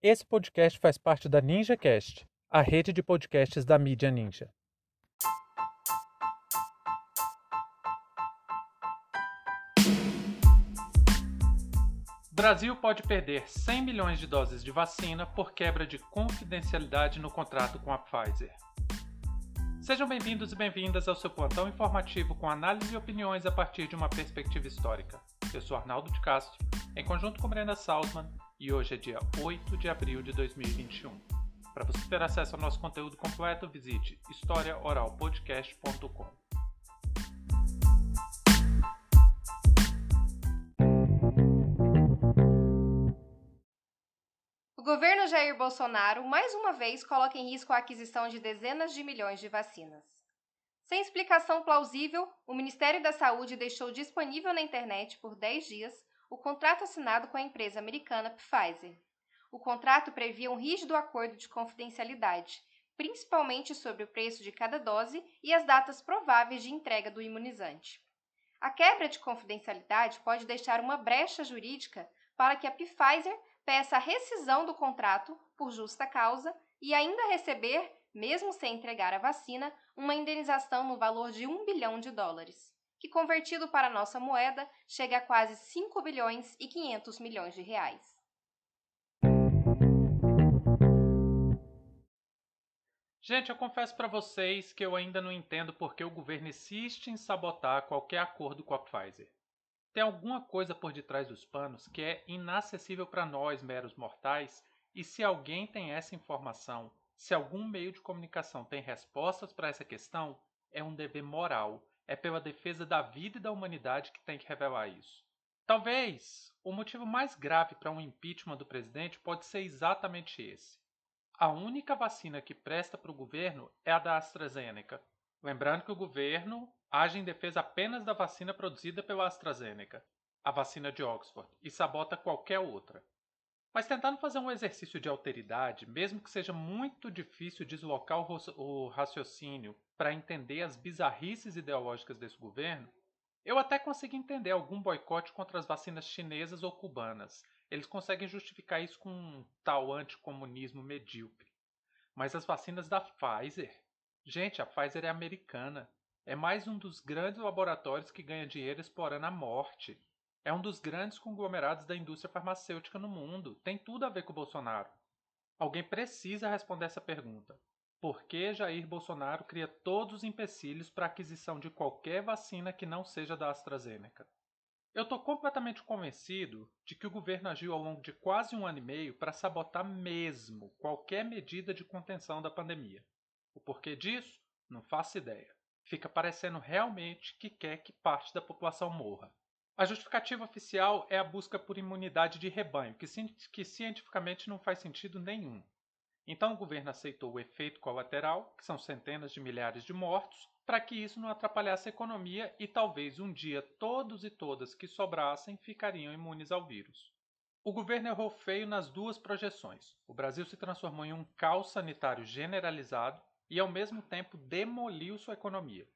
Esse podcast faz parte da NinjaCast, a rede de podcasts da mídia Ninja. Brasil pode perder 100 milhões de doses de vacina por quebra de confidencialidade no contrato com a Pfizer. Sejam bem-vindos e bem-vindas ao seu plantão informativo com análise e opiniões a partir de uma perspectiva histórica. Eu sou Arnaldo de Castro, em conjunto com Brenda Salzman, e hoje é dia 8 de abril de 2021. Para você ter acesso ao nosso conteúdo completo, visite historiaoralpodcast.com. governo Jair Bolsonaro mais uma vez coloca em risco a aquisição de dezenas de milhões de vacinas. Sem explicação plausível, o Ministério da Saúde deixou disponível na internet por 10 dias o contrato assinado com a empresa americana Pfizer. O contrato previa um rígido acordo de confidencialidade, principalmente sobre o preço de cada dose e as datas prováveis de entrega do imunizante. A quebra de confidencialidade pode deixar uma brecha jurídica para que a Pfizer peça a rescisão do contrato por justa causa e ainda receber, mesmo sem entregar a vacina, uma indenização no valor de 1 bilhão de dólares, que convertido para nossa moeda chega a quase 5 bilhões e 500 milhões de reais. Gente, eu confesso para vocês que eu ainda não entendo por que o governo insiste em sabotar qualquer acordo com a Pfizer. Tem alguma coisa por detrás dos panos que é inacessível para nós, meros mortais, e se alguém tem essa informação, se algum meio de comunicação tem respostas para essa questão, é um dever moral, é pela defesa da vida e da humanidade que tem que revelar isso. Talvez o motivo mais grave para um impeachment do presidente pode ser exatamente esse. A única vacina que presta para o governo é a da AstraZeneca. Lembrando que o governo age em defesa apenas da vacina produzida pela AstraZeneca, a vacina de Oxford, e sabota qualquer outra. Mas tentando fazer um exercício de alteridade, mesmo que seja muito difícil deslocar o raciocínio para entender as bizarrices ideológicas desse governo, eu até consegui entender algum boicote contra as vacinas chinesas ou cubanas. Eles conseguem justificar isso com um tal anticomunismo medíocre. Mas as vacinas da Pfizer? Gente, a Pfizer é americana. É mais um dos grandes laboratórios que ganha dinheiro explorando a morte. É um dos grandes conglomerados da indústria farmacêutica no mundo. Tem tudo a ver com o Bolsonaro. Alguém precisa responder essa pergunta. Por que Jair Bolsonaro cria todos os empecilhos para a aquisição de qualquer vacina que não seja da AstraZeneca? Eu estou completamente convencido de que o governo agiu ao longo de quase um ano e meio para sabotar mesmo qualquer medida de contenção da pandemia. O porquê disso? Não faço ideia fica parecendo realmente que quer que parte da população morra. A justificativa oficial é a busca por imunidade de rebanho, que, que cientificamente não faz sentido nenhum. Então o governo aceitou o efeito colateral, que são centenas de milhares de mortos, para que isso não atrapalhasse a economia e talvez um dia todos e todas que sobrassem ficariam imunes ao vírus. O governo errou feio nas duas projeções. O Brasil se transformou em um caos sanitário generalizado e, ao mesmo tempo, demoliu sua economia.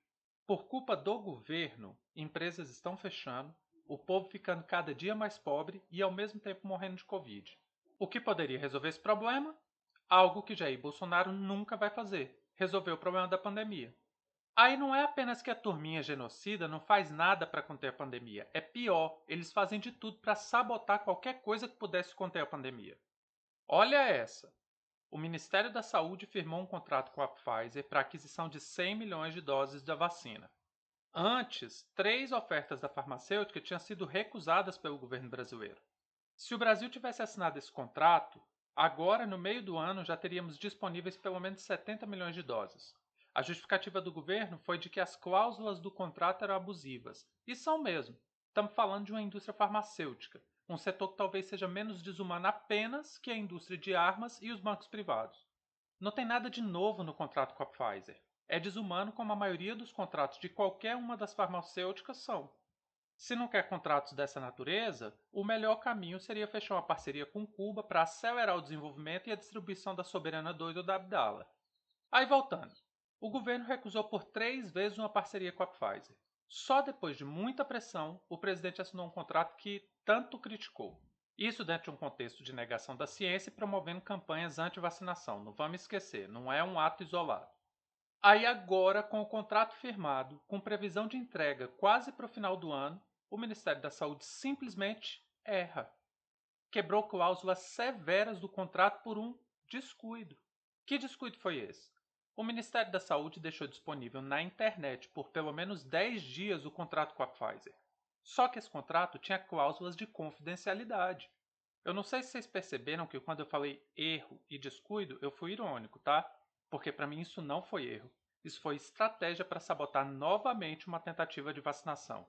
Por culpa do governo, empresas estão fechando, o povo ficando cada dia mais pobre e, ao mesmo tempo, morrendo de Covid. O que poderia resolver esse problema? Algo que Jair Bolsonaro nunca vai fazer: resolver o problema da pandemia. Aí não é apenas que a turminha genocida não faz nada para conter a pandemia, é pior, eles fazem de tudo para sabotar qualquer coisa que pudesse conter a pandemia. Olha essa o Ministério da Saúde firmou um contrato com a Pfizer para aquisição de 100 milhões de doses da vacina. Antes, três ofertas da farmacêutica tinham sido recusadas pelo governo brasileiro. Se o Brasil tivesse assinado esse contrato, agora, no meio do ano, já teríamos disponíveis pelo menos 70 milhões de doses. A justificativa do governo foi de que as cláusulas do contrato eram abusivas. E são mesmo. Estamos falando de uma indústria farmacêutica um setor que talvez seja menos desumano apenas que a indústria de armas e os bancos privados. Não tem nada de novo no contrato com a Pfizer. É desumano como a maioria dos contratos de qualquer uma das farmacêuticas são. Se não quer contratos dessa natureza, o melhor caminho seria fechar uma parceria com Cuba para acelerar o desenvolvimento e a distribuição da Soberana 2 ou da Abdala. Aí voltando, o governo recusou por três vezes uma parceria com a Pfizer. Só depois de muita pressão, o presidente assinou um contrato que tanto criticou. Isso dentro de um contexto de negação da ciência e promovendo campanhas anti-vacinação. Não vamos esquecer, não é um ato isolado. Aí agora, com o contrato firmado, com previsão de entrega quase para o final do ano, o Ministério da Saúde simplesmente erra. Quebrou cláusulas severas do contrato por um descuido. Que descuido foi esse? O Ministério da Saúde deixou disponível na internet por pelo menos 10 dias o contrato com a Pfizer. Só que esse contrato tinha cláusulas de confidencialidade. Eu não sei se vocês perceberam que quando eu falei erro e descuido, eu fui irônico, tá? Porque para mim isso não foi erro. Isso foi estratégia para sabotar novamente uma tentativa de vacinação.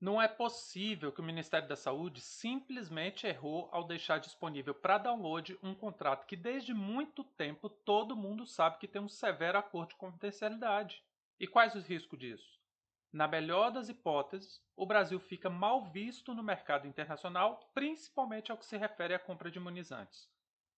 Não é possível que o Ministério da Saúde simplesmente errou ao deixar disponível para download um contrato que desde muito tempo todo mundo sabe que tem um severo acordo de confidencialidade. E quais os riscos disso? Na melhor das hipóteses, o Brasil fica mal visto no mercado internacional, principalmente ao que se refere à compra de imunizantes.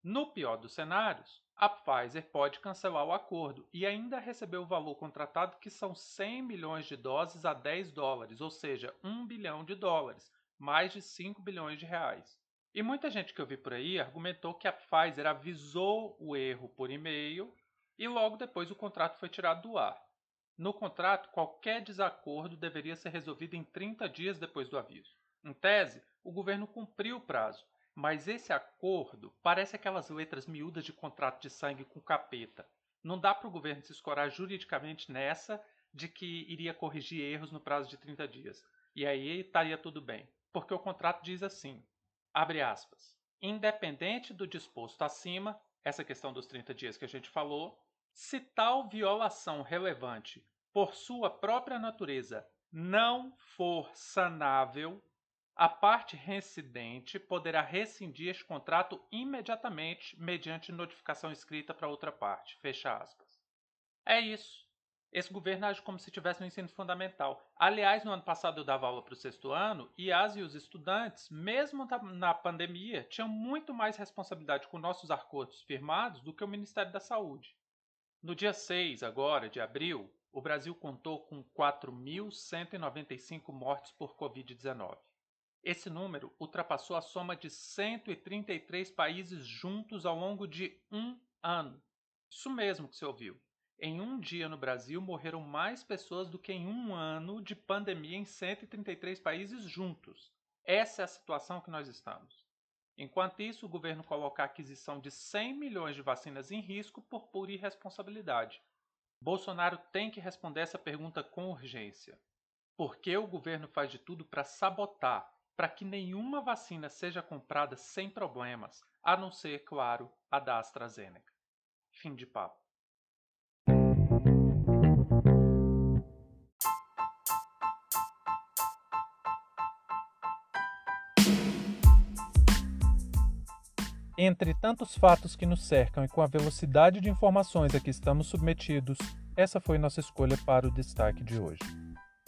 No pior dos cenários, a Pfizer pode cancelar o acordo e ainda receber o valor contratado, que são 100 milhões de doses a 10 dólares, ou seja, 1 bilhão de dólares, mais de 5 bilhões de reais. E muita gente que eu vi por aí argumentou que a Pfizer avisou o erro por e-mail e logo depois o contrato foi tirado do ar. No contrato, qualquer desacordo deveria ser resolvido em 30 dias depois do aviso. Em tese, o governo cumpriu o prazo, mas esse acordo parece aquelas letras miúdas de contrato de sangue com capeta. Não dá para o governo se escorar juridicamente nessa de que iria corrigir erros no prazo de 30 dias. E aí estaria tudo bem. Porque o contrato diz assim: abre aspas. Independente do disposto acima, essa questão dos 30 dias que a gente falou, se tal violação relevante, por sua própria natureza, não for sanável, a parte reincidente poderá rescindir este contrato imediatamente mediante notificação escrita para outra parte. Fecha aspas. É isso. Esse governo age como se tivesse no ensino fundamental. Aliás, no ano passado eu dava aula para o sexto ano e as e os estudantes, mesmo na pandemia, tinham muito mais responsabilidade com nossos acordos firmados do que o Ministério da Saúde. No dia 6, agora, de abril, o Brasil contou com 4.195 mortes por Covid-19. Esse número ultrapassou a soma de 133 países juntos ao longo de um ano. Isso mesmo que você ouviu. Em um dia no Brasil morreram mais pessoas do que em um ano de pandemia em 133 países juntos. Essa é a situação que nós estamos. Enquanto isso, o governo coloca a aquisição de 100 milhões de vacinas em risco por pura irresponsabilidade. Bolsonaro tem que responder essa pergunta com urgência. Por que o governo faz de tudo para sabotar, para que nenhuma vacina seja comprada sem problemas, a não ser, claro, a da AstraZeneca? Fim de papo. Entre tantos fatos que nos cercam e com a velocidade de informações a que estamos submetidos, essa foi nossa escolha para o destaque de hoje.